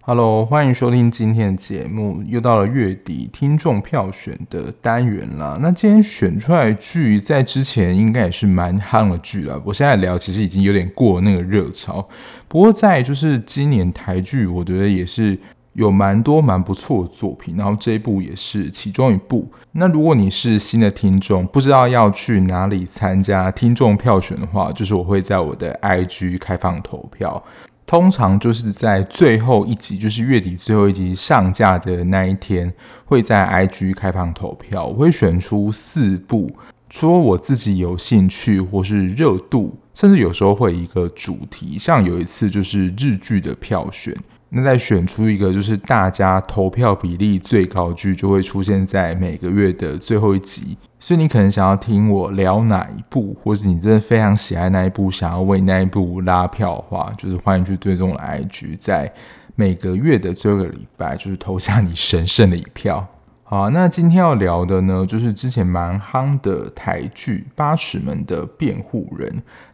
Hello，欢迎收听今天的节目。又到了月底听众票选的单元啦。那今天选出来的剧，在之前应该也是蛮夯的剧了。我现在聊，其实已经有点过那个热潮。不过在就是今年台剧，我觉得也是有蛮多蛮不错的作品。然后这一部也是其中一部。那如果你是新的听众，不知道要去哪里参加听众票选的话，就是我会在我的 IG 开放投票。通常就是在最后一集，就是月底最后一集上架的那一天，会在 IG 开放投票。我会选出四部，除了我自己有兴趣或是热度，甚至有时候会一个主题。像有一次就是日剧的票选，那再选出一个就是大家投票比例最高剧，就会出现在每个月的最后一集。所以你可能想要听我聊哪一部，或是你真的非常喜爱那一部，想要为那一部拉票的话，就是欢迎去追踪我的 IG，在每个月的最后一个礼拜，就是投下你神圣的一票。好，那今天要聊的呢，就是之前蛮夯的台剧《八尺门的辩护人》，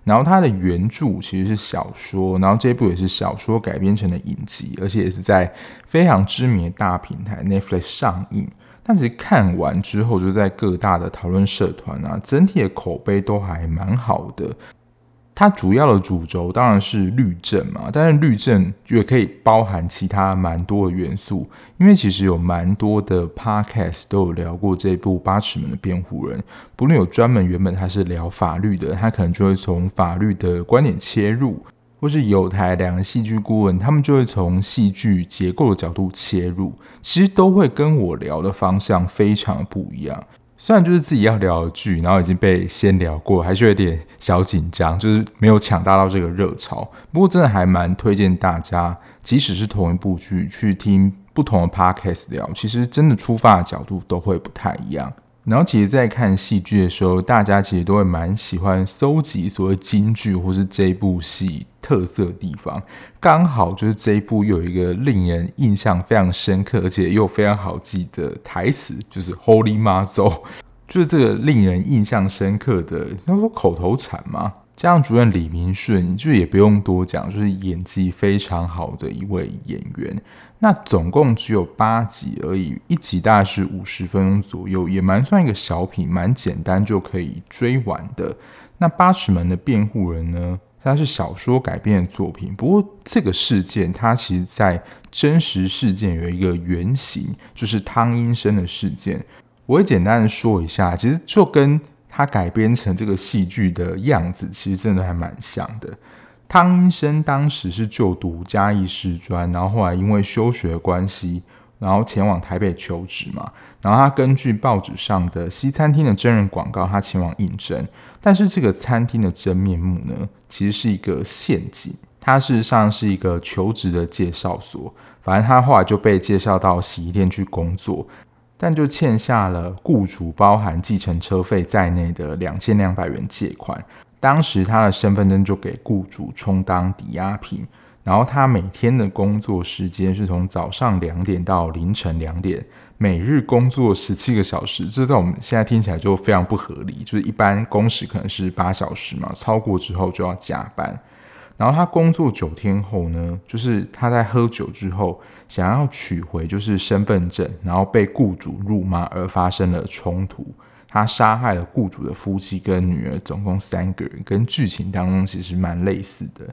然后它的原著其实是小说，然后这部也是小说改编成的影集，而且也是在非常知名的大平台 Netflix 上映。但其实看完之后，就在各大的讨论社团啊，整体的口碑都还蛮好的。它主要的主轴当然是律政嘛，但是律政也可以包含其他蛮多的元素。因为其实有蛮多的 podcast 都有聊过这部《八尺门的辩护人》，不论有专门原本他是聊法律的，他可能就会从法律的观点切入。或是有台两个戏剧顾问，他们就会从戏剧结构的角度切入，其实都会跟我聊的方向非常不一样。虽然就是自己要聊的剧，然后已经被先聊过，还是有点小紧张，就是没有抢大到这个热潮。不过真的还蛮推荐大家，即使是同一部剧，去听不同的 podcast 聊，其实真的出发的角度都会不太一样。然后，其实，在看戏剧的时候，大家其实都会蛮喜欢搜集所谓京剧，或是这部戏特色地方。刚好就是这一部有一个令人印象非常深刻，而且又非常好记的台词，就是 “Holy Mazo”，就是这个令人印象深刻的，要说口头禅吗。加上主演李明顺，就也不用多讲，就是演技非常好的一位演员。那总共只有八集而已，一集大概是五十分钟左右，也蛮算一个小品，蛮简单就可以追完的。那八尺门的辩护人呢，它是小说改编的作品，不过这个事件它其实在真实事件有一个原型，就是汤英生的事件。我会简单的说一下，其实就跟。他改编成这个戏剧的样子，其实真的还蛮像的。汤英生当时是就读嘉义师专，然后后来因为休学的关系，然后前往台北求职嘛。然后他根据报纸上的西餐厅的真人广告，他前往应征。但是这个餐厅的真面目呢，其实是一个陷阱。它事实上是一个求职的介绍所，反正他后来就被介绍到洗衣店去工作。但就欠下了雇主包含计程车费在内的两千两百元借款，当时他的身份证就给雇主充当抵押品，然后他每天的工作时间是从早上两点到凌晨两点，每日工作十七个小时，这在我们现在听起来就非常不合理，就是一般工时可能是八小时嘛，超过之后就要加班。然后他工作九天后呢，就是他在喝酒之后想要取回就是身份证，然后被雇主辱骂而发生了冲突。他杀害了雇主的夫妻跟女儿，总共三个人，跟剧情当中其实蛮类似的。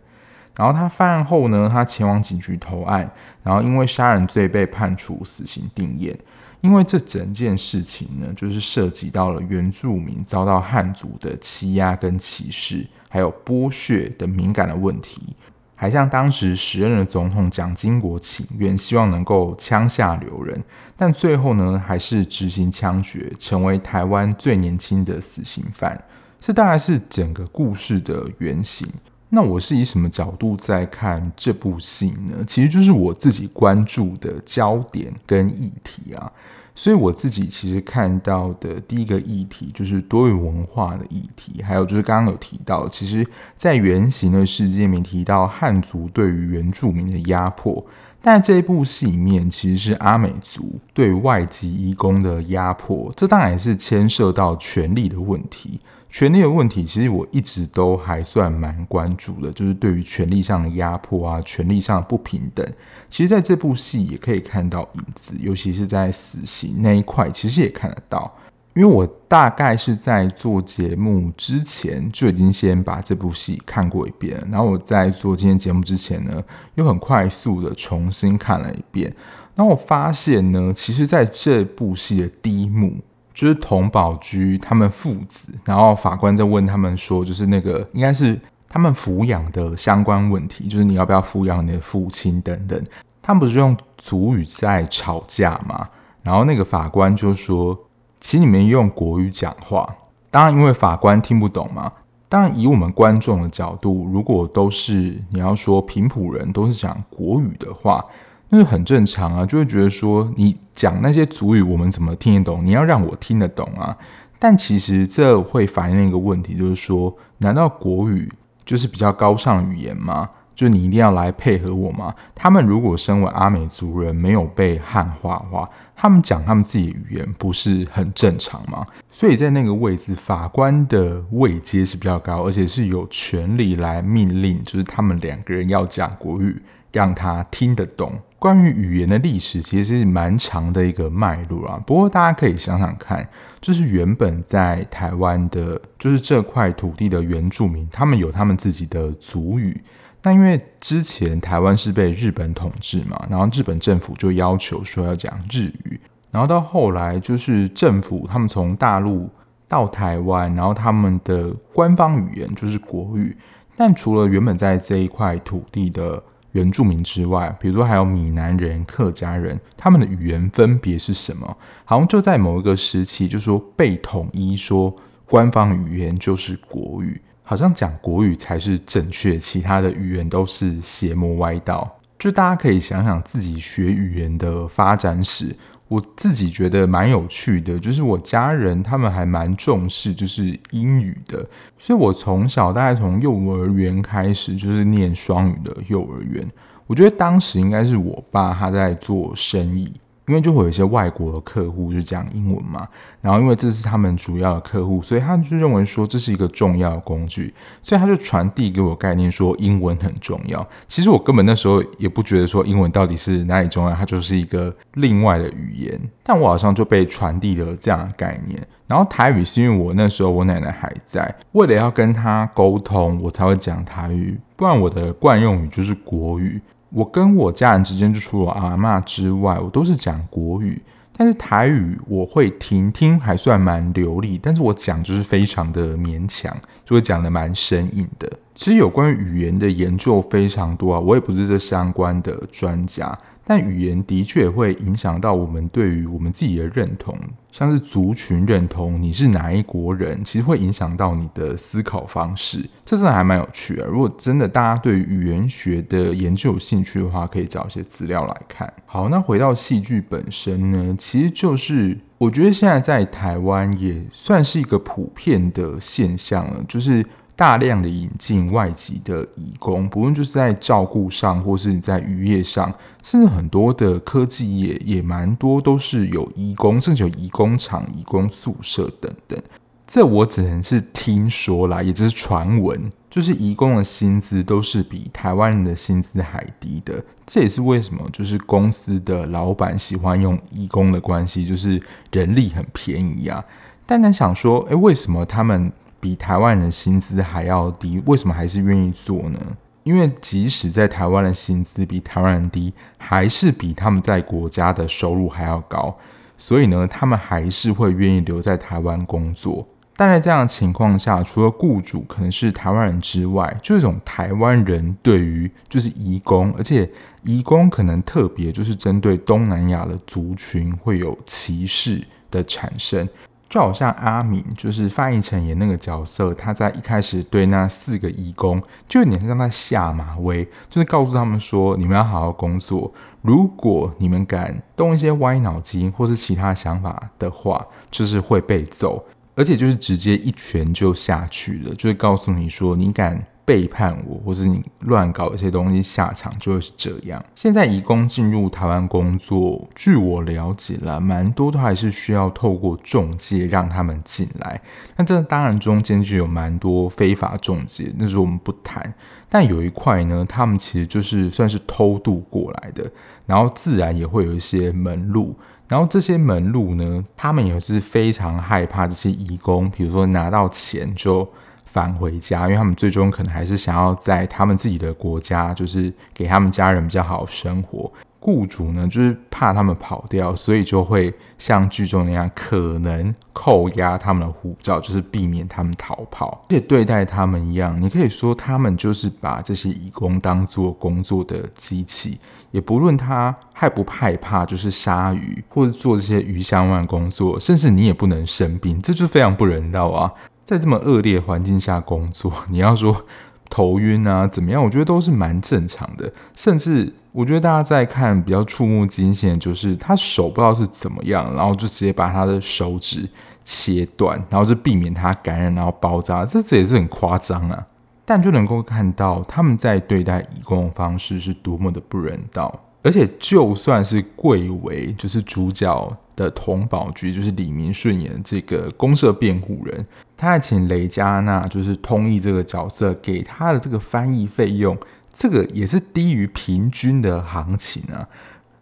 然后他犯案后呢，他前往警局投案，然后因为杀人罪被判处死刑定谳。因为这整件事情呢，就是涉及到了原住民遭到汉族的欺压跟歧视，还有剥削的敏感的问题，还向当时时任的总统蒋经国请愿，希望能够枪下留人，但最后呢，还是执行枪决，成为台湾最年轻的死刑犯。这大概是整个故事的原型。那我是以什么角度在看这部戏呢？其实就是我自己关注的焦点跟议题啊。所以我自己其实看到的第一个议题就是多元文化的议题，还有就是刚刚有提到，其实在原型的世界里面提到汉族对于原住民的压迫，但这部戏里面其实是阿美族对外籍移工的压迫，这当然也是牵涉到权力的问题。权力的问题，其实我一直都还算蛮关注的，就是对于权力上的压迫啊，权力上的不平等，其实在这部戏也可以看到影子，尤其是在死刑那一块，其实也看得到。因为我大概是在做节目之前就已经先把这部戏看过一遍，然后我在做今天节目之前呢，又很快速的重新看了一遍，然后我发现呢，其实在这部戏的第一幕，就是童宝駒他们父子，然后法官在问他们说，就是那个应该是他们抚养的相关问题，就是你要不要抚养你的父亲等等，他们不是用族语在吵架吗？然后那个法官就说。请你们用国语讲话。当然，因为法官听不懂嘛。当然，以我们观众的角度，如果都是你要说平埔人都是讲国语的话，那就很正常啊，就会觉得说你讲那些族语，我们怎么听得懂？你要让我听得懂啊。但其实这会反映一个问题，就是说，难道国语就是比较高尚的语言吗？就你一定要来配合我吗？他们如果身为阿美族人，没有被汉化的话，他们讲他们自己的语言不是很正常吗？所以在那个位置，法官的位阶是比较高，而且是有权利来命令，就是他们两个人要讲国语，让他听得懂。关于语言的历史，其实是蛮长的一个脉络啊。不过大家可以想想看，就是原本在台湾的，就是这块土地的原住民，他们有他们自己的族语。那因为之前台湾是被日本统治嘛，然后日本政府就要求说要讲日语，然后到后来就是政府他们从大陆到台湾，然后他们的官方语言就是国语。但除了原本在这一块土地的原住民之外，比如说还有闽南人、客家人，他们的语言分别是什么？好像就在某一个时期，就说被统一说官方语言就是国语。好像讲国语才是正确，其他的语言都是邪魔歪道。就大家可以想想自己学语言的发展史，我自己觉得蛮有趣的。就是我家人他们还蛮重视就是英语的，所以我从小大概从幼儿园开始就是念双语的幼儿园。我觉得当时应该是我爸他在做生意。因为就会有一些外国的客户就讲英文嘛，然后因为这是他们主要的客户，所以他就认为说这是一个重要的工具，所以他就传递给我概念说英文很重要。其实我根本那时候也不觉得说英文到底是哪里重要，它就是一个另外的语言。但我好像就被传递了这样的概念。然后台语是因为我那时候我奶奶还在，为了要跟她沟通，我才会讲台语，不然我的惯用语就是国语。我跟我家人之间，就除了阿嬷之外，我都是讲国语。但是台语我会听，听还算蛮流利，但是我讲就是非常的勉强，就会讲的蛮生硬的。其实有关于语言的研究非常多啊，我也不是这相关的专家。但语言的确会影响到我们对于我们自己的认同，像是族群认同，你是哪一国人，其实会影响到你的思考方式。这真的还蛮有趣的。如果真的大家对语言学的研究有兴趣的话，可以找一些资料来看。好，那回到戏剧本身呢，其实就是我觉得现在在台湾也算是一个普遍的现象了，就是。大量的引进外籍的移工，不论就是在照顾上，或是在渔业上，甚至很多的科技业也蛮多，都是有移工，甚至有移工厂、移工宿舍等等。这我只能是听说啦，也只是传闻。就是移工的薪资都是比台湾人的薪资还低的，这也是为什么就是公司的老板喜欢用移工的关系，就是人力很便宜啊。但他想说，诶，为什么他们？比台湾人薪资还要低，为什么还是愿意做呢？因为即使在台湾的薪资比台湾人低，还是比他们在国家的收入还要高，所以呢，他们还是会愿意留在台湾工作。但在这样的情况下，除了雇主可能是台湾人之外，就一种台湾人对于就是移工，而且移工可能特别就是针对东南亚的族群会有歧视的产生。就好像阿敏，就是范逸臣演那个角色，他在一开始对那四个义工，就有点像他下马威，就是告诉他们说，你们要好好工作，如果你们敢动一些歪脑筋或是其他想法的话，就是会被揍，而且就是直接一拳就下去了，就是告诉你说，你敢。背叛我，或是你乱搞一些东西，下场就会是这样。现在移工进入台湾工作，据我了解啦，蛮多都还是需要透过中介让他们进来。那这当然中间就有蛮多非法中介，那是我们不谈。但有一块呢，他们其实就是算是偷渡过来的，然后自然也会有一些门路。然后这些门路呢，他们也是非常害怕这些移工，比如说拿到钱就返回家，因为他们最终可能还是想要在他们自己的国家，就是给他们家人比较好生活。雇主呢，就是怕他们跑掉，所以就会像剧中那样，可能扣押他们的护照，就是避免他们逃跑。而且对待他们一样，你可以说他们就是把这些义工当做工作的机器，也不论他害不害怕，就是杀鱼或者做这些鱼相关工作，甚至你也不能生病，这就非常不人道啊！在这么恶劣环境下工作，你要说。头晕啊，怎么样？我觉得都是蛮正常的。甚至我觉得大家在看比较触目惊心，就是他手不知道是怎么样，然后就直接把他的手指切断，然后就避免他感染，然后包扎。这这也是很夸张啊！但就能够看到他们在对待移工的方式是多么的不人道。而且就算是贵为就是主角的佟宝駒，就是李明顺演这个公社辩护人，他还请雷佳娜就是通译这个角色给他的这个翻译费用，这个也是低于平均的行情啊。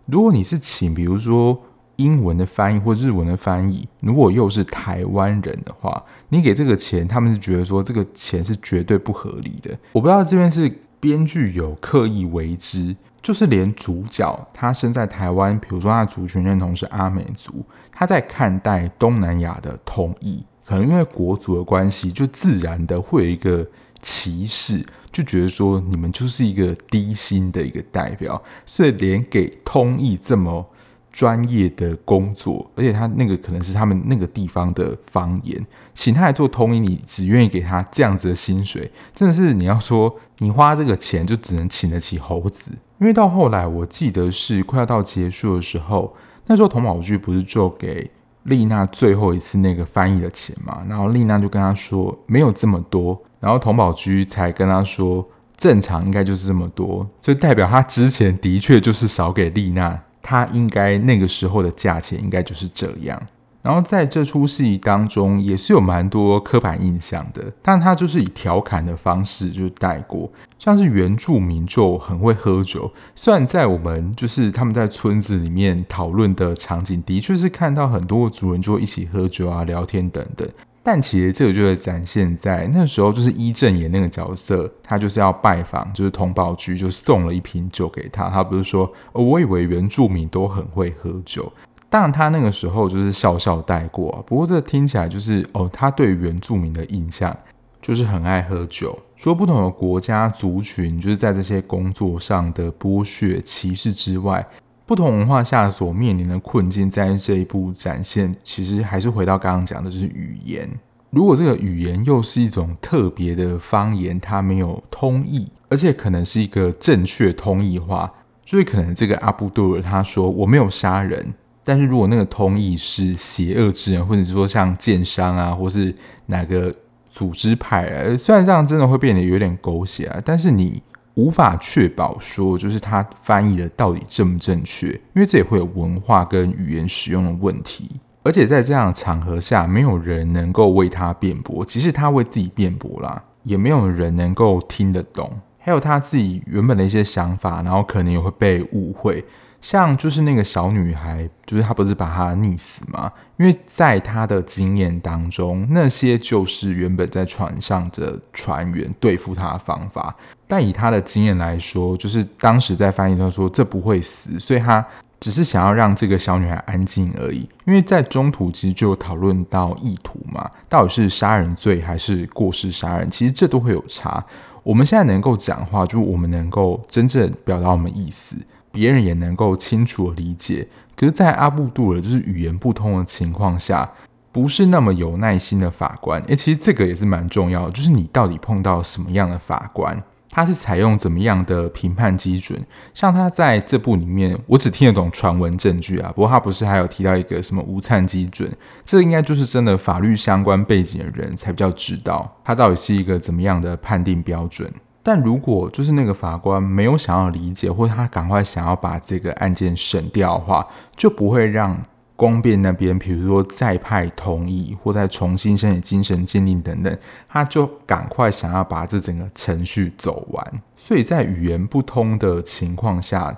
如果你是请比如说英文的翻译或日文的翻译，如果又是台湾人的话，你给这个钱，他们是觉得说这个钱是绝对不合理的。我不知道这边是编剧有刻意为之。就是连主角他生在台湾，比如说他的族群认同是阿美族，他在看待东南亚的通译，可能因为国族的关系，就自然的会有一个歧视，就觉得说你们就是一个低薪的一个代表，所以连给通译这么专业的工作，而且他那个可能是他们那个地方的方言，请他来做通译，你只愿意给他这样子的薪水，真的是你要说你花这个钱就只能请得起猴子。因为到后来，我记得是快要到结束的时候，那时候童宝駒不是就给丽娜最后一次那个翻译的钱嘛？然后丽娜就跟他说没有这么多，然后童宝駒才跟他说正常应该就是这么多，就代表他之前的确就是少给丽娜，他应该那个时候的价钱应该就是这样。然后在这出戏当中也是有蛮多刻板印象的，但他就是以调侃的方式就带过，像是原住民就很会喝酒，虽然在我们就是他们在村子里面讨论的场景，的确是看到很多族人就会一起喝酒啊、聊天等等，但其实这个就是展现在那时候，就是伊正演那个角色，他就是要拜访，就是通报局就送了一瓶酒给他，他不是说，哦，我以为原住民都很会喝酒。当然，他那个时候就是笑笑带过啊。不过，这听起来就是哦，他对原住民的印象就是很爱喝酒。除了不同的国家族群，就是在这些工作上的剥削歧视之外，不同文化下所面临的困境，在这一部展现，其实还是回到刚刚讲的，就是语言。如果这个语言又是一种特别的方言，它没有通译，而且可能是一个正确通译话，所以可能这个阿布杜尔他说我没有杀人。但是如果那个通译是邪恶之人，或者是说像奸商啊，或是哪个组织派啊，虽然这样真的会变得有点狗血啊，但是你无法确保说就是他翻译的到底正不正确，因为这也会有文化跟语言使用的问题。而且在这样的场合下，没有人能够为他辩驳，即使他为自己辩驳啦，也没有人能够听得懂。还有他自己原本的一些想法，然后可能也会被误会。像就是那个小女孩，就是她不是把她溺死吗？因为在她的经验当中，那些就是原本在船上的船员对付她的方法。但以她的经验来说，就是当时在翻译，她说这不会死，所以她只是想要让这个小女孩安静而已。因为在中途其实就有讨论到意图嘛，到底是杀人罪还是过失杀人，其实这都会有差。我们现在能够讲话，就是我们能够真正表达我们意思。别人也能够清楚的理解，可是，在阿布杜尔就是语言不通的情况下，不是那么有耐心的法官。诶，其实这个也是蛮重要的，就是你到底碰到什么样的法官？他是采用怎么样的评判基准？像他在这部里面，我只听得懂传闻证据啊，不过他不是还有提到一个什么无灿基准？这应该就是真的法律相关背景的人才比较知道，他到底是一个怎么样的判定标准。但如果就是那个法官没有想要理解，或者他赶快想要把这个案件审掉的话，就不会让。公辩那边，比如说再派同意或再重新申请精神鉴定等等，他就赶快想要把这整个程序走完。所以在语言不通的情况下，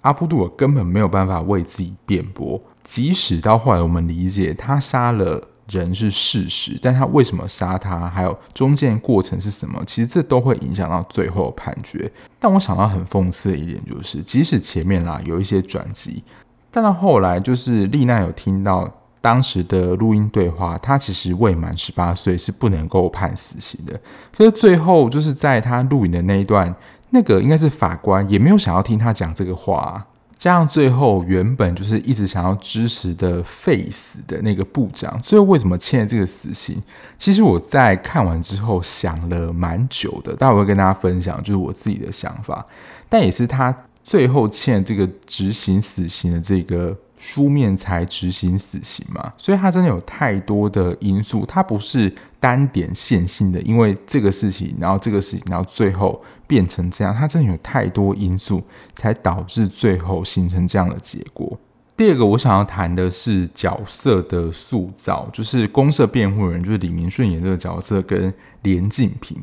阿布杜尔根本没有办法为自己辩驳。即使到后来我们理解他杀了人是事实，但他为什么杀他，还有中间过程是什么，其实这都会影响到最后判决。但我想到很讽刺的一点就是，即使前面啦有一些转机。但到后来，就是丽娜有听到当时的录音对话，她其实未满十八岁，是不能够判死刑的。可是最后，就是在她录影的那一段，那个应该是法官也没有想要听她讲这个话。加上最后原本就是一直想要支持的废死的那个部长，最后为什么签了这个死刑？其实我在看完之后想了蛮久的，待会会跟大家分享，就是我自己的想法，但也是他。最后欠这个执行死刑的这个书面才执行死刑嘛，所以他真的有太多的因素，他不是单点线性的，因为这个事情，然后这个事情，然后最后变成这样，它真的有太多因素才导致最后形成这样的结果。第二个我想要谈的是角色的塑造，就是公设辩护人，就是李明顺演这个角色跟连晋平，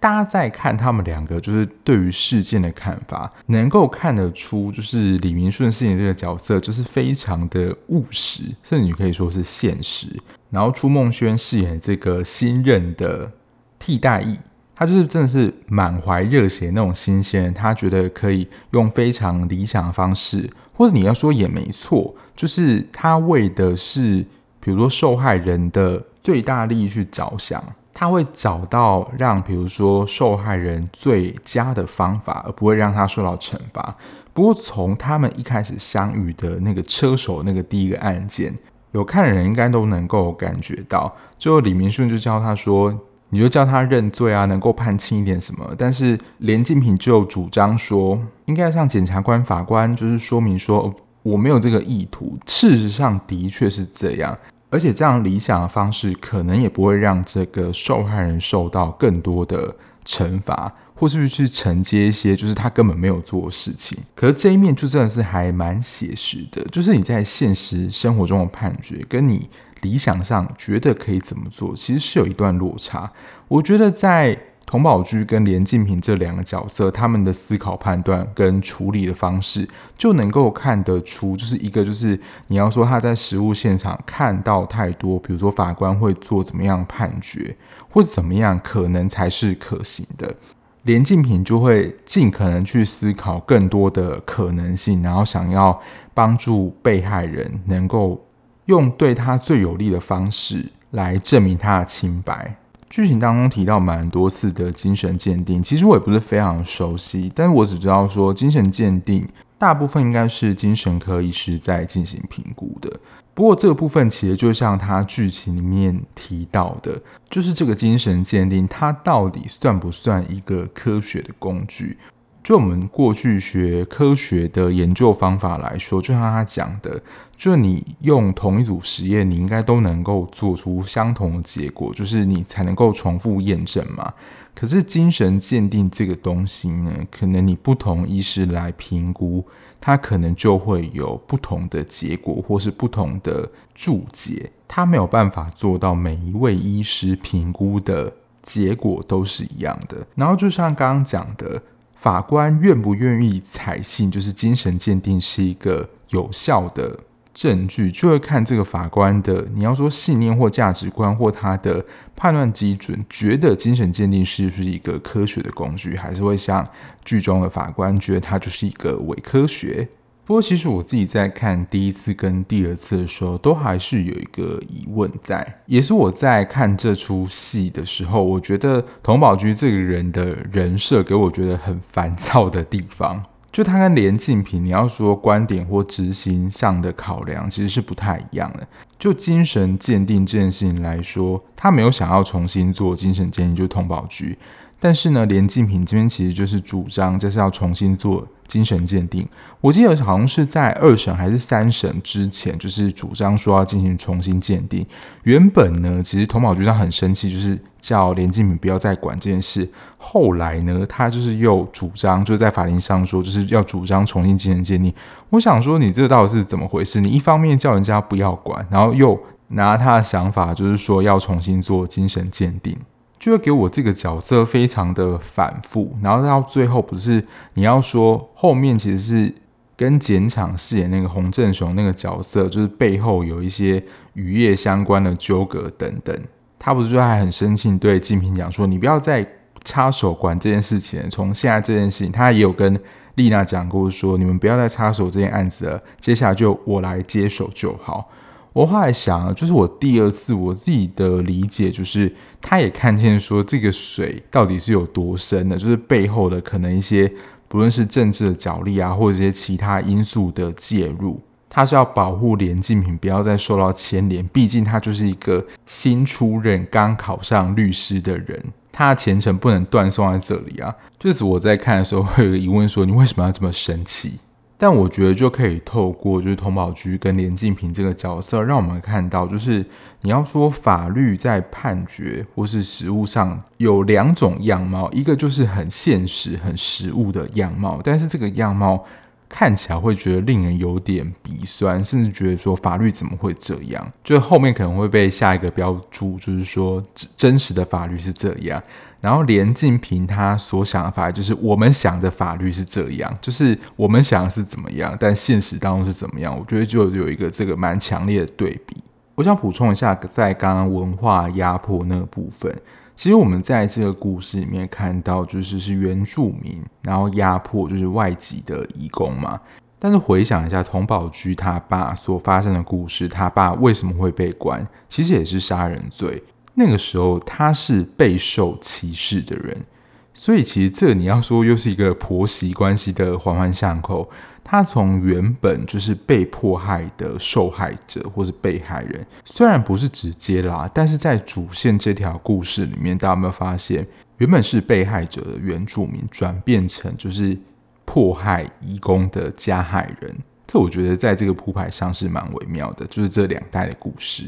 大家在看他们两个，就是对于事件的看法，能够看得出，就是李明顺饰演这个角色，就是非常的务实，甚至你可以说是现实。然后初梦轩饰演这个新任的替代役，他就是真的是满怀热血那种新鲜，他觉得可以用非常理想的方式。或者你要说也没错，就是他为的是，比如说受害人的最大利益去着想，他会找到让比如说受害人最佳的方法，而不会让他受到惩罚。不过从他们一开始相遇的那个车手那个第一个案件，有看的人应该都能够感觉到，最后李明顺就教他说。你就叫他认罪啊，能够判轻一点什么？但是连敬平就主张说，应该向检察官、法官就是说明说，我没有这个意图。事实上的确是这样，而且这样理想的方式可能也不会让这个受害人受到更多的惩罚，或是去承接一些就是他根本没有做的事情。可是这一面就真的是还蛮写实的，就是你在现实生活中的判决跟你。理想上觉得可以怎么做，其实是有一段落差。我觉得在佟宝驹跟连晋平这两个角色，他们的思考、判断跟处理的方式，就能够看得出，就是一个就是你要说他在实物现场看到太多，比如说法官会做怎么样判决，或者怎么样可能才是可行的。连晋平就会尽可能去思考更多的可能性，然后想要帮助被害人能够。用对他最有利的方式来证明他的清白。剧情当中提到蛮多次的精神鉴定，其实我也不是非常熟悉，但是我只知道说精神鉴定大部分应该是精神科医师在进行评估的。不过这个部分其实就像他剧情里面提到的，就是这个精神鉴定它到底算不算一个科学的工具？就我们过去学科学的研究方法来说，就像他讲的，就你用同一组实验，你应该都能够做出相同的结果，就是你才能够重复验证嘛。可是精神鉴定这个东西呢，可能你不同医师来评估，他可能就会有不同的结果，或是不同的注解，他没有办法做到每一位医师评估的结果都是一样的。然后就像刚刚讲的。法官愿不愿意采信，就是精神鉴定是一个有效的证据，就会看这个法官的，你要说信念或价值观或他的判断基准，觉得精神鉴定是不是一个科学的工具，还是会像剧中的法官觉得它就是一个伪科学。不过，其实我自己在看第一次跟第二次的时候，都还是有一个疑问在，也是我在看这出戏的时候，我觉得童宝駒这个人的人设给我觉得很烦躁的地方，就他跟连晋平，你要说观点或执行上的考量，其实是不太一样的。就精神鉴定这件事情来说，他没有想要重新做精神鉴定，就通宝局。但是呢，连晋平这边其实就是主张就是要重新做精神鉴定。我记得好像是在二审还是三审之前，就是主张说要进行重新鉴定。原本呢，其实童保局长很生气，就是叫连晋平不要再管这件事。后来呢，他就是又主张，就是在法庭上说，就是要主张重新精神鉴定。我想说，你这到底是怎么回事？你一方面叫人家不要管，然后又拿他的想法，就是说要重新做精神鉴定。就会给我这个角色非常的反复，然后到最后不是你要说后面其实是跟检场饰演那个洪振雄那个角色，就是背后有一些渔业相关的纠葛等等，他不是就还很生气对晋平讲说，你不要再插手管这件事情，从现在这件事情，他也有跟丽娜讲过说，你们不要再插手这件案子了，接下来就我来接手就好。我后来想，就是我第二次我自己的理解，就是他也看见说这个水到底是有多深的，就是背后的可能一些不论是政治的角力啊，或者一些其他因素的介入，他是要保护连晋平不要再受到牵连。毕竟他就是一个新出任、刚考上律师的人，他的前程不能断送在这里啊。就是我在看的时候会有个疑问说，你为什么要这么生气？但我觉得就可以透过就是童保居跟连晋平这个角色，让我们看到，就是你要说法律在判决或是实务上有两种样貌，一个就是很现实、很实务的样貌，但是这个样貌看起来会觉得令人有点鼻酸，甚至觉得说法律怎么会这样？就后面可能会被下一个标注，就是说真实的法律是这样。然后连晋平他所想的法律，就是我们想的法律是这样，就是我们想的是怎么样，但现实当中是怎么样？我觉得就有一个这个蛮强烈的对比。我想补充一下，在刚刚文化压迫那个部分，其实我们在这个故事里面看到，就是是原住民，然后压迫就是外籍的移工嘛。但是回想一下童保居他爸所发生的故事，他爸为什么会被关？其实也是杀人罪。那个时候他是备受歧视的人，所以其实这你要说又是一个婆媳关系的环环相扣。他从原本就是被迫害的受害者或是被害人，虽然不是直接啦，但是在主线这条故事里面，大家有没有发现，原本是被害者的原住民转变成就是迫害移工的加害人？这我觉得在这个铺排上是蛮微妙的，就是这两代的故事。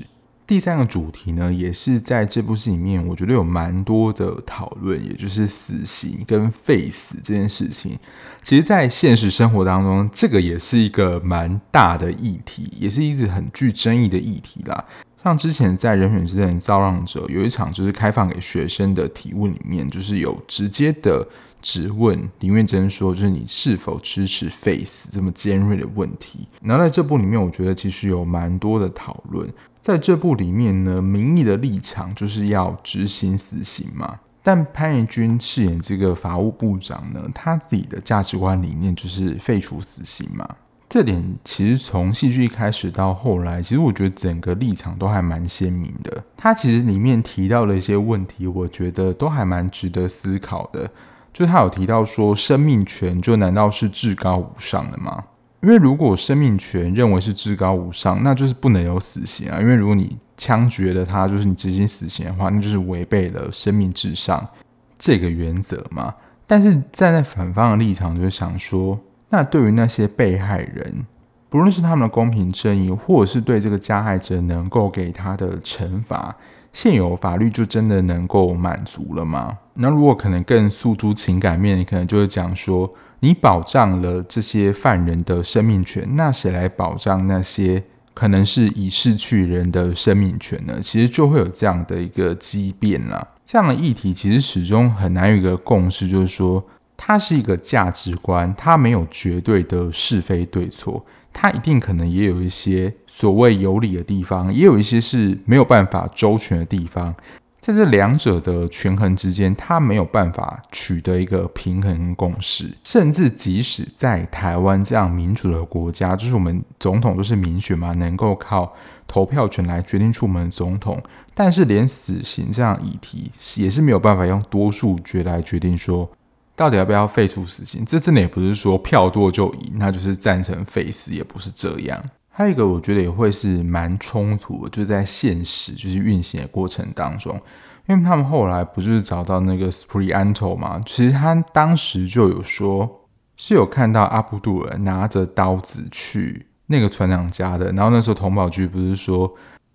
第三个主题呢，也是在这部戏里面，我觉得有蛮多的讨论，也就是死刑跟废死这件事情。其实，在现实生活当中，这个也是一个蛮大的议题，也是一直很具争议的议题啦。像之前在《人选之人造浪者》有一场就是开放给学生的提问里面，就是有直接的质问林月珍说，就是你是否支持废死这么尖锐的问题。然后在这部里面，我觉得其实有蛮多的讨论。在这部里面呢，民意的立场就是要执行死刑嘛。但潘怡君饰演这个法务部长呢，他自己的价值观理念就是废除死刑嘛。这点其实从戏剧一开始到后来，其实我觉得整个立场都还蛮鲜明的。他其实里面提到的一些问题，我觉得都还蛮值得思考的。就他有提到说，生命权就难道是至高无上的吗？因为如果生命权认为是至高无上，那就是不能有死刑啊。因为如果你枪决了他，就是你执行死刑的话，那就是违背了生命至上这个原则嘛。但是站在反方的立场，就是想说。那对于那些被害人，不论是他们的公平正义，或者是对这个加害者能够给他的惩罚，现有法律就真的能够满足了吗？那如果可能更诉诸情感面，你可能就会讲说，你保障了这些犯人的生命权，那谁来保障那些可能是已逝去人的生命权呢？其实就会有这样的一个畸变啦。这样的议题其实始终很难有一个共识，就是说。它是一个价值观，它没有绝对的是非对错，它一定可能也有一些所谓有理的地方，也有一些是没有办法周全的地方，在这两者的权衡之间，它没有办法取得一个平衡共识，甚至即使在台湾这样民主的国家，就是我们总统都是民选嘛，能够靠投票权来决定出我们总统，但是连死刑这样议题也是没有办法用多数决来决定说。到底要不要废除死刑？这真的也不是说票多就赢，那就是赞成废死，也不是这样。还有一个，我觉得也会是蛮冲突的，就是在现实就是运行的过程当中，因为他们后来不就是找到那个 Sprianto 嘛？其实他当时就有说是有看到阿布杜尔拿着刀子去那个船长家的，然后那时候童保局不是说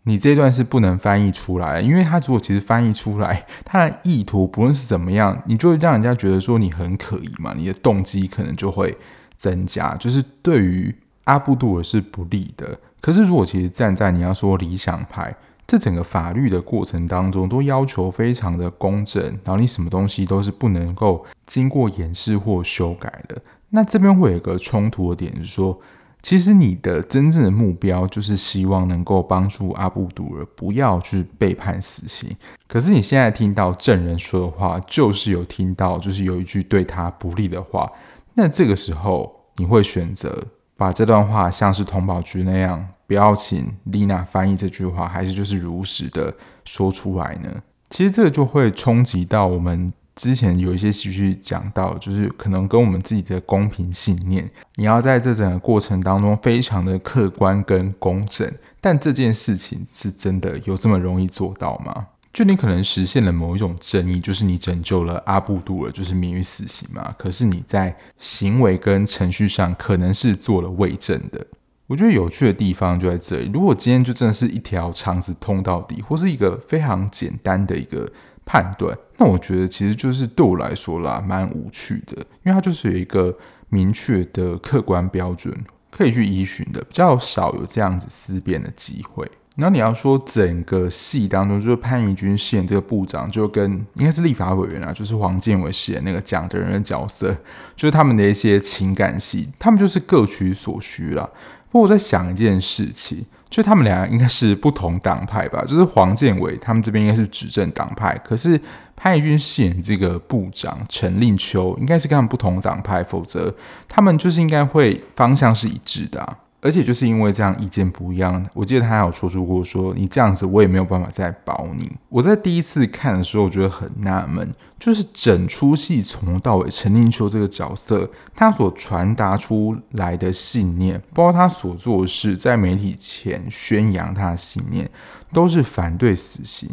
你这段是不能翻译出来，因为他如果其实翻译出来，他的意图不论是怎么样，你就会让人家觉得说你很可疑嘛，你的动机可能就会增加，就是对于。阿布杜尔是不利的，可是如果其实站在你要说理想派，这整个法律的过程当中，都要求非常的公正，然后你什么东西都是不能够经过掩饰或修改的。那这边会有一个冲突的点是说，其实你的真正的目标就是希望能够帮助阿布杜尔不要去被判死刑，可是你现在听到证人说的话，就是有听到就是有一句对他不利的话，那这个时候你会选择？把这段话像是童保局那样，不要请丽娜翻译这句话，还是就是如实的说出来呢？其实这个就会冲击到我们之前有一些戏剧讲到，就是可能跟我们自己的公平信念，你要在这整个过程当中非常的客观跟公正，但这件事情是真的有这么容易做到吗？就你可能实现了某一种正义，就是你拯救了阿布杜尔，就是免于死刑嘛。可是你在行为跟程序上可能是做了伪证的。我觉得有趣的地方就在这里。如果今天就真的是一条肠子通到底，或是一个非常简单的一个判断，那我觉得其实就是对我来说啦，蛮无趣的，因为它就是有一个明确的客观标准可以去依循的，比较少有这样子思辨的机会。然后你要说整个戏当中，就是潘怡君饰演这个部长，就跟应该是立法委员啊，就是黄健伟饰演那个讲的人的角色，就是他们的一些情感戏，他们就是各取所需啦。不过我在想一件事情，就他们俩应该是不同党派吧？就是黄健伟他们这边应该是执政党派，可是潘怡君饰演这个部长陈令秋，应该是跟他们不同党派，否则他们就是应该会方向是一致的啊。而且就是因为这样意见不一样，我记得他有说出过说，你这样子我也没有办法再保你。我在第一次看的时候，我觉得很纳闷，就是整出戏从头到尾，陈令秋这个角色，他所传达出来的信念，包括他所做的事，在媒体前宣扬他的信念，都是反对死刑。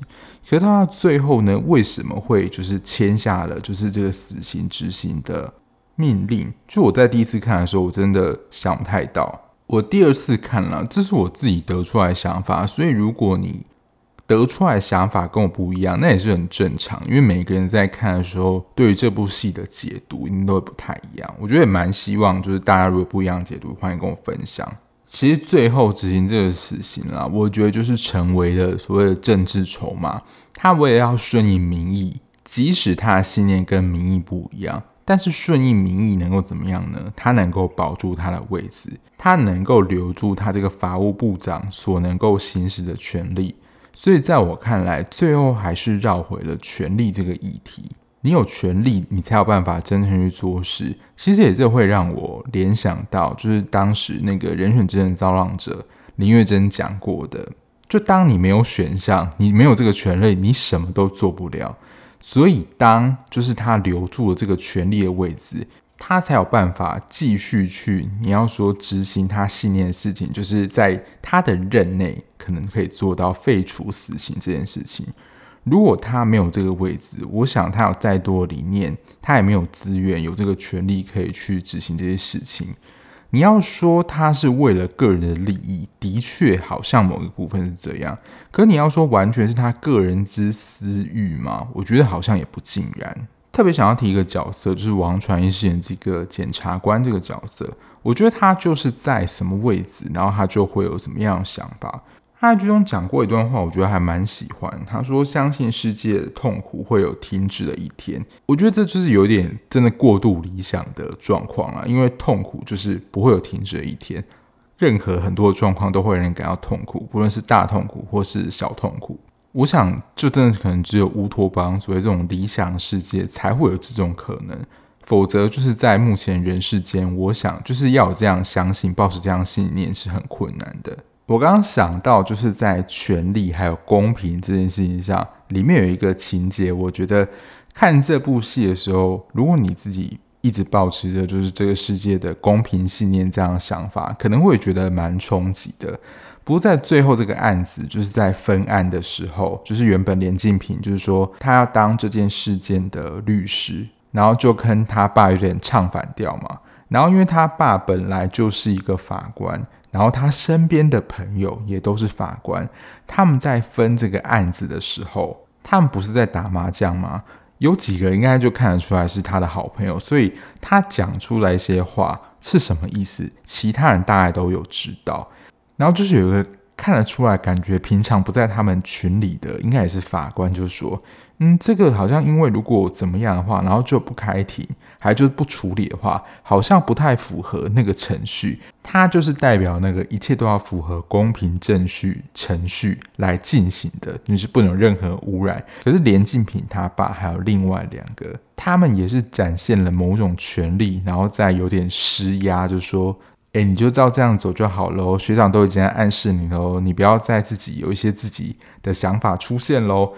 可是他最后呢，为什么会就是签下了就是这个死刑执行的命令？就我在第一次看的时候，我真的想不太到。我第二次看了，这是我自己得出来的想法，所以如果你得出来的想法跟我不一样，那也是很正常，因为每个人在看的时候，对于这部戏的解读一定都不太一样。我觉得也蛮希望，就是大家如果不一样解读，欢迎跟我分享。其实最后执行这个死刑啦，我觉得就是成为了所谓的政治筹码，他为了要顺应民意，即使他的信念跟民意不一样。但是顺应民意能够怎么样呢？他能够保住他的位置，他能够留住他这个法务部长所能够行使的权利。所以在我看来，最后还是绕回了权力这个议题。你有权力，你才有办法真正去做事。其实也是会让我联想到，就是当时那个人选之人造浪者林月珍讲过的：就当你没有选项，你没有这个权利，你什么都做不了。所以，当就是他留住了这个权力的位置，他才有办法继续去。你要说执行他信念的事情，就是在他的任内可能可以做到废除死刑这件事情。如果他没有这个位置，我想他有再多理念，他也没有资源，有这个权利可以去执行这些事情。你要说他是为了个人的利益，的确好像某一部分是这样。可你要说完全是他个人之私欲吗？我觉得好像也不尽然。特别想要提一个角色，就是王传一饰演这个检察官这个角色，我觉得他就是在什么位置，然后他就会有什么样的想法。他在剧中讲过一段话，我觉得还蛮喜欢。他说：“相信世界的痛苦会有停止的一天。”我觉得这就是有点真的过度理想的状况啊，因为痛苦就是不会有停止的一天。任何很多的状况都会让人感到痛苦，不论是大痛苦或是小痛苦。我想，就真的可能只有乌托邦所谓这种理想世界才会有这种可能，否则就是在目前人世间，我想就是要有这样相信、抱持这样信念是很困难的。我刚刚想到，就是在权力还有公平这件事情上，里面有一个情节，我觉得看这部戏的时候，如果你自己一直保持着就是这个世界的公平信念这样想法，可能会觉得蛮冲击的。不过在最后这个案子就是在分案的时候，就是原本连晋平就是说他要当这件事件的律师，然后就跟他爸有点唱反调嘛。然后因为他爸本来就是一个法官，然后他身边的朋友也都是法官，他们在分这个案子的时候。他们不是在打麻将吗？有几个应该就看得出来是他的好朋友，所以他讲出来一些话是什么意思，其他人大概都有知道。然后就是有一个看得出来，感觉平常不在他们群里的，应该也是法官，就说。嗯，这个好像因为如果怎么样的话，然后就不开庭，还就是不处理的话，好像不太符合那个程序。它就是代表那个一切都要符合公平正序程序来进行的，就是不能有任何污染。可是连晋平他爸还有另外两个，他们也是展现了某种权利，然后再有点施压，就是说，哎，你就照这样走就好喽。学长都已经在暗示你喽，你不要再自己有一些自己的想法出现喽。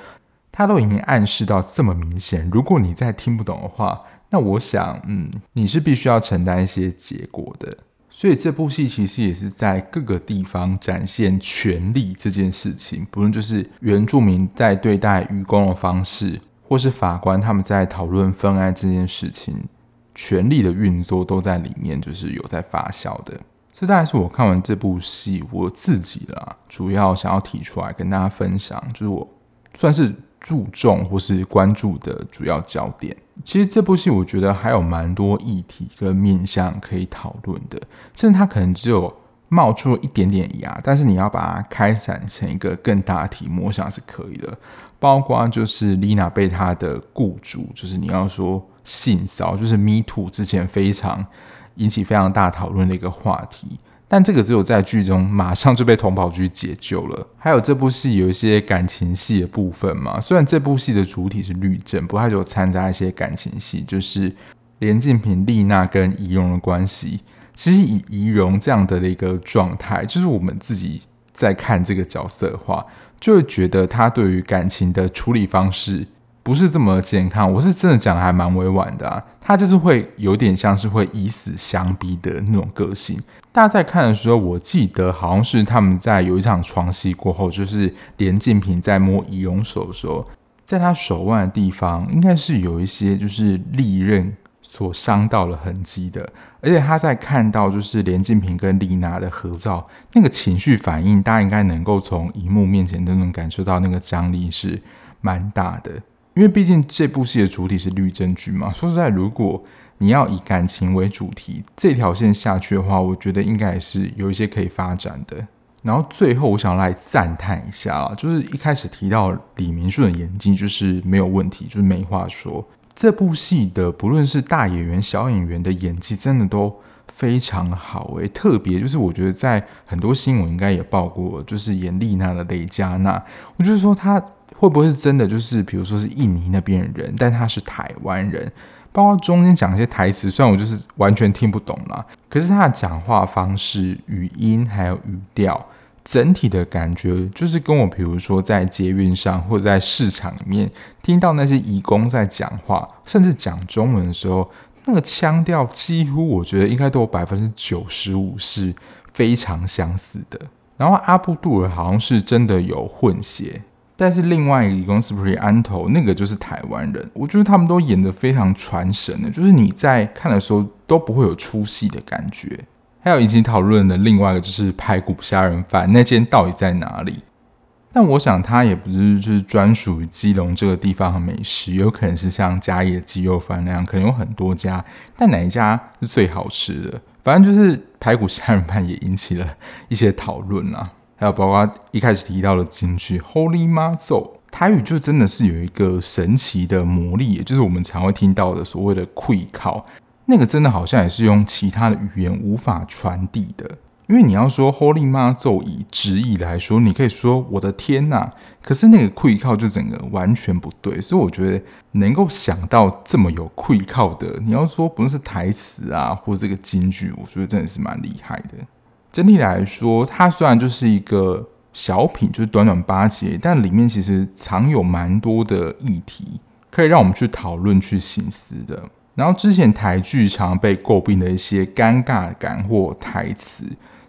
他都已经暗示到这么明显，如果你再听不懂的话，那我想，嗯，你是必须要承担一些结果的。所以这部戏其实也是在各个地方展现权力这件事情，不论就是原住民在对待渔工的方式，或是法官他们在讨论分案这件事情，权力的运作都在里面，就是有在发酵的。这大概是我看完这部戏我自己啦，主要想要提出来跟大家分享，就是我算是。注重或是关注的主要焦点，其实这部戏我觉得还有蛮多议题跟面向可以讨论的，甚至它可能只有冒出了一点点芽，但是你要把它开展成一个更大的题目，我想是可以的。包括就是 Lina 被她的雇主，就是你要说性骚，就是 Me Too 之前非常引起非常大讨论的一个话题。但这个只有在剧中马上就被同保局解救了。还有这部戏有一些感情戏的部分嘛，虽然这部戏的主体是律政，不过它就掺杂一些感情戏，就是连晋平、丽娜跟仪容的关系。其实以仪容这样的一个状态，就是我们自己在看这个角色的话，就会觉得他对于感情的处理方式不是这么健康。我是真的讲的还蛮委婉的啊，他就是会有点像是会以死相逼的那种个性。大家在看的时候，我记得好像是他们在有一场床戏过后，就是连晋平在摸仪容手的时候，在他手腕的地方，应该是有一些就是利刃所伤到了痕迹的。而且他在看到就是连晋平跟丽娜的合照，那个情绪反应，大家应该能够从荧幕面前都能感受到那个张力是蛮大的。因为毕竟这部戏的主体是律政剧嘛，说实在，如果你要以感情为主题，这条线下去的话，我觉得应该也是有一些可以发展的。然后最后，我想来赞叹一下啊，就是一开始提到李明顺的演技就是没有问题，就是没话说。这部戏的不论是大演员、小演员的演技，真的都非常好诶。特别就是我觉得在很多新闻应该也报过，就是演丽娜的雷佳娜，我就是说她会不会是真的，就是比如说是印尼那边的人，但他是台湾人。包括中间讲一些台词，虽然我就是完全听不懂啦，可是他的讲话方式、语音还有语调，整体的感觉就是跟我，比如说在捷运上或者在市场里面听到那些移工在讲话，甚至讲中文的时候，那个腔调几乎我觉得应该都有百分之九十五是非常相似的。然后阿布杜尔好像是真的有混血。但是另外一个移工是不是安头？那个就是台湾人，我觉得他们都演得非常传神的，就是你在看的时候都不会有出戏的感觉。还有已经讨论的另外一个就是排骨虾仁饭那间到底在哪里？但我想它也不是就是专属于基隆这个地方的美食，有可能是像嘉义的鸡肉饭那样，可能有很多家，但哪一家是最好吃的？反正就是排骨虾仁饭也引起了一些讨论啊。还有包括一开始提到的京剧 “Holy 妈祖”，台语就真的是有一个神奇的魔力，也就是我们常会听到的所谓的“气口”，那个真的好像也是用其他的语言无法传递的。因为你要说 “Holy 妈祖”以直译来说，你可以说“我的天呐”，可是那个气口就整个完全不对。所以我觉得能够想到这么有气口的，你要说不论是台词啊，或者这个京剧，我觉得真的是蛮厉害的。整体来说，它虽然就是一个小品，就是短短八集，但里面其实藏有蛮多的议题，可以让我们去讨论、去省思的。然后之前台剧常被诟病的一些尴尬感或台词。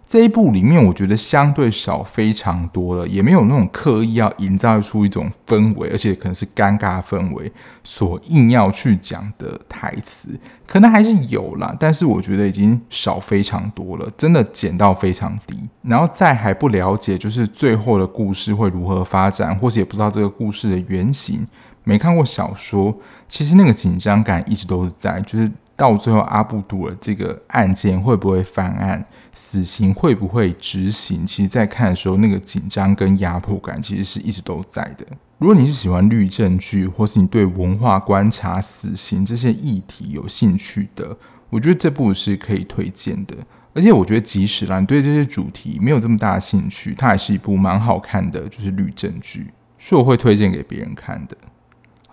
这一部里面，我觉得相对少非常多了，也没有那种刻意要营造出一种氛围，而且可能是尴尬氛围所硬要去讲的台词，可能还是有啦，但是我觉得已经少非常多了，真的减到非常低。然后在还不了解就是最后的故事会如何发展，或是也不知道这个故事的原型，没看过小说，其实那个紧张感一直都是在，就是。到最后，阿布杜尔这个案件会不会翻案，死刑会不会执行？其实，在看的时候，那个紧张跟压迫感其实是一直都在的。如果你是喜欢律政剧，或是你对文化观察、死刑这些议题有兴趣的，我觉得这部是可以推荐的。而且，我觉得即使啦，你对这些主题没有这么大的兴趣，它还是一部蛮好看的，就是律政剧，是我会推荐给别人看的。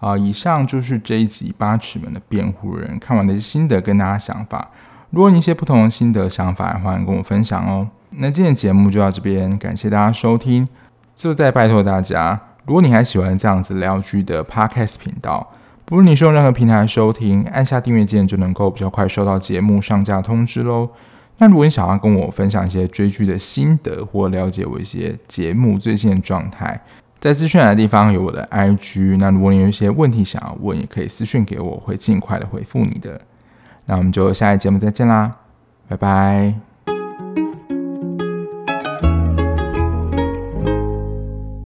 好，以上就是这一集八尺门的辩护人看完的心得跟大家想法。如果你一些不同的心得想法，欢迎跟我分享哦。那今天节目就到这边，感谢大家收听。就再拜托大家，如果你还喜欢这样子聊剧的 Podcast 频道，不论你是用任何平台收听，按下订阅键就能够比较快收到节目上架通知喽。那如果你想要跟我分享一些追剧的心得，或了解我一些节目最新的状态。在资讯的地方有我的 IG，那如果你有一些问题想要问，也可以私讯给我，我会尽快的回复你的。那我们就下一节目再见啦，拜拜。